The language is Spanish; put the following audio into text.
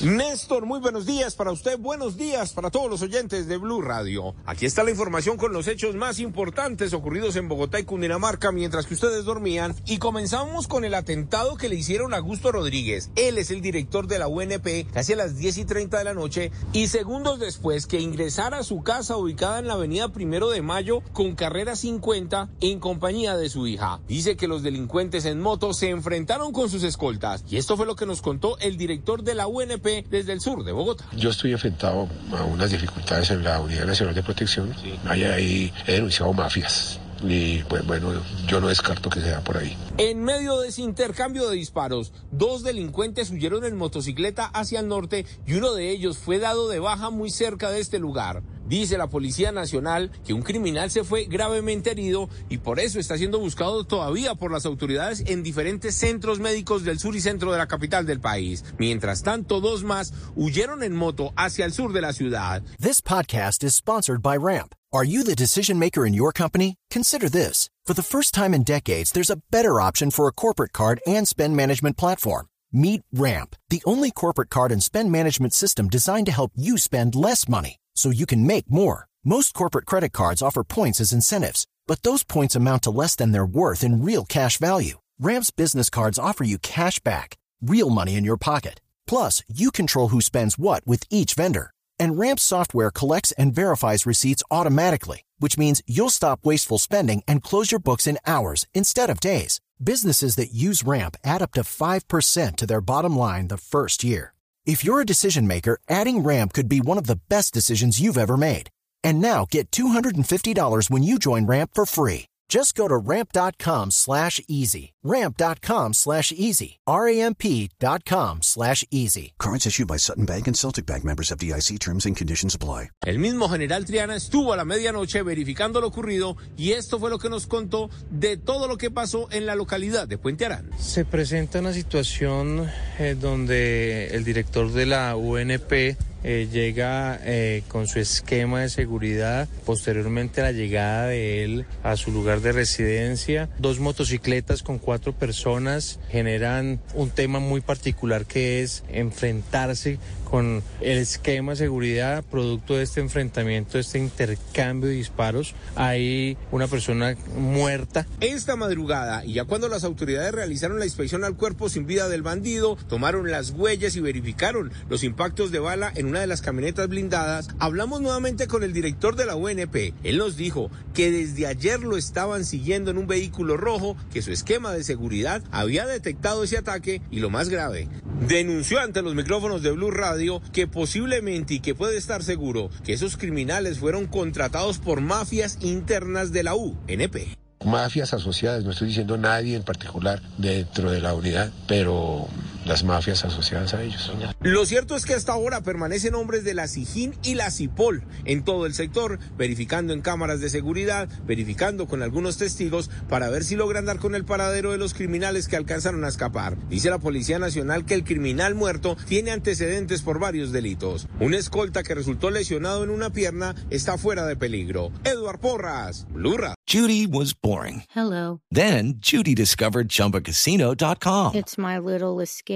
Néstor, muy buenos días para usted, buenos días para todos los oyentes de Blue Radio. Aquí está la información con los hechos más importantes ocurridos en Bogotá y Cundinamarca mientras que ustedes dormían. Y comenzamos con el atentado que le hicieron a Augusto Rodríguez. Él es el director de la UNP, casi a las 10 y 30 de la noche, y segundos después que ingresara a su casa ubicada en la avenida Primero de Mayo con carrera 50 en compañía de su hija. Dice que los delincuentes en moto se enfrentaron con sus escoltas. Y esto fue lo que nos contó el director de la UNP desde el sur de Bogotá. Yo estoy enfrentado a unas dificultades en la Unidad Nacional de Protección. Hay ahí he denunciado mafias. Y pues bueno, yo no descarto que sea por ahí. En medio de ese intercambio de disparos, dos delincuentes huyeron en motocicleta hacia el norte y uno de ellos fue dado de baja muy cerca de este lugar. Dice la Policía Nacional que un criminal se fue gravemente herido y por eso está siendo buscado todavía por las autoridades en diferentes centros médicos del sur y centro de la capital del país. Mientras tanto, dos más huyeron en moto hacia el sur de la ciudad. This podcast is sponsored by Ramp. Are you the decision maker in your company? Consider this. For the first time in decades, there's a better option for a corporate card and spend management platform. Meet Ramp, the only corporate card and spend management system designed to help you spend less money so you can make more. Most corporate credit cards offer points as incentives, but those points amount to less than their worth in real cash value. Ramp's business cards offer you cash back, real money in your pocket. Plus, you control who spends what with each vendor. And Ramp software collects and verifies receipts automatically, which means you'll stop wasteful spending and close your books in hours instead of days. Businesses that use Ramp add up to 5% to their bottom line the first year. If you're a decision maker, adding Ramp could be one of the best decisions you've ever made. And now get $250 when you join Ramp for free. Just go to ramp.com slash easy. Ramp.com slash easy. R-A-M-P.com slash easy. Cards issued by Sutton Bank and Celtic Bank members of DIC terms and conditions apply. El mismo general Triana estuvo a la medianoche verificando lo ocurrido y esto fue lo que nos contó de todo lo que pasó en la localidad de Puente Arán. Se presenta una situación eh, donde el director de la UNP eh, llega eh, con su esquema de seguridad, posteriormente la llegada de él a su lugar de residencia, dos motocicletas con cuatro personas generan un tema muy particular que es enfrentarse con el esquema de seguridad producto de este enfrentamiento, este intercambio de disparos. Hay una persona muerta. Esta madrugada, y ya cuando las autoridades realizaron la inspección al cuerpo sin vida del bandido, tomaron las huellas y verificaron los impactos de bala en una de las camionetas blindadas, hablamos nuevamente con el director de la UNP. Él nos dijo que desde ayer lo estaban siguiendo en un vehículo rojo, que su esquema de seguridad había detectado ese ataque y lo más grave, denunció ante los micrófonos de Blue Radio que posiblemente y que puede estar seguro que esos criminales fueron contratados por mafias internas de la UNP. Mafias asociadas, no estoy diciendo nadie en particular dentro de la unidad, pero las mafias asociadas a ellos. Lo cierto es que hasta ahora permanecen hombres de la SIGIN y la CIPOL en todo el sector, verificando en cámaras de seguridad, verificando con algunos testigos para ver si logran dar con el paradero de los criminales que alcanzaron a escapar. Dice la Policía Nacional que el criminal muerto tiene antecedentes por varios delitos. Un escolta que resultó lesionado en una pierna está fuera de peligro. Eduard Porras, Blurra. Judy was boring. Hello. Then Judy discovered chumbacasino.com. It's my little escape.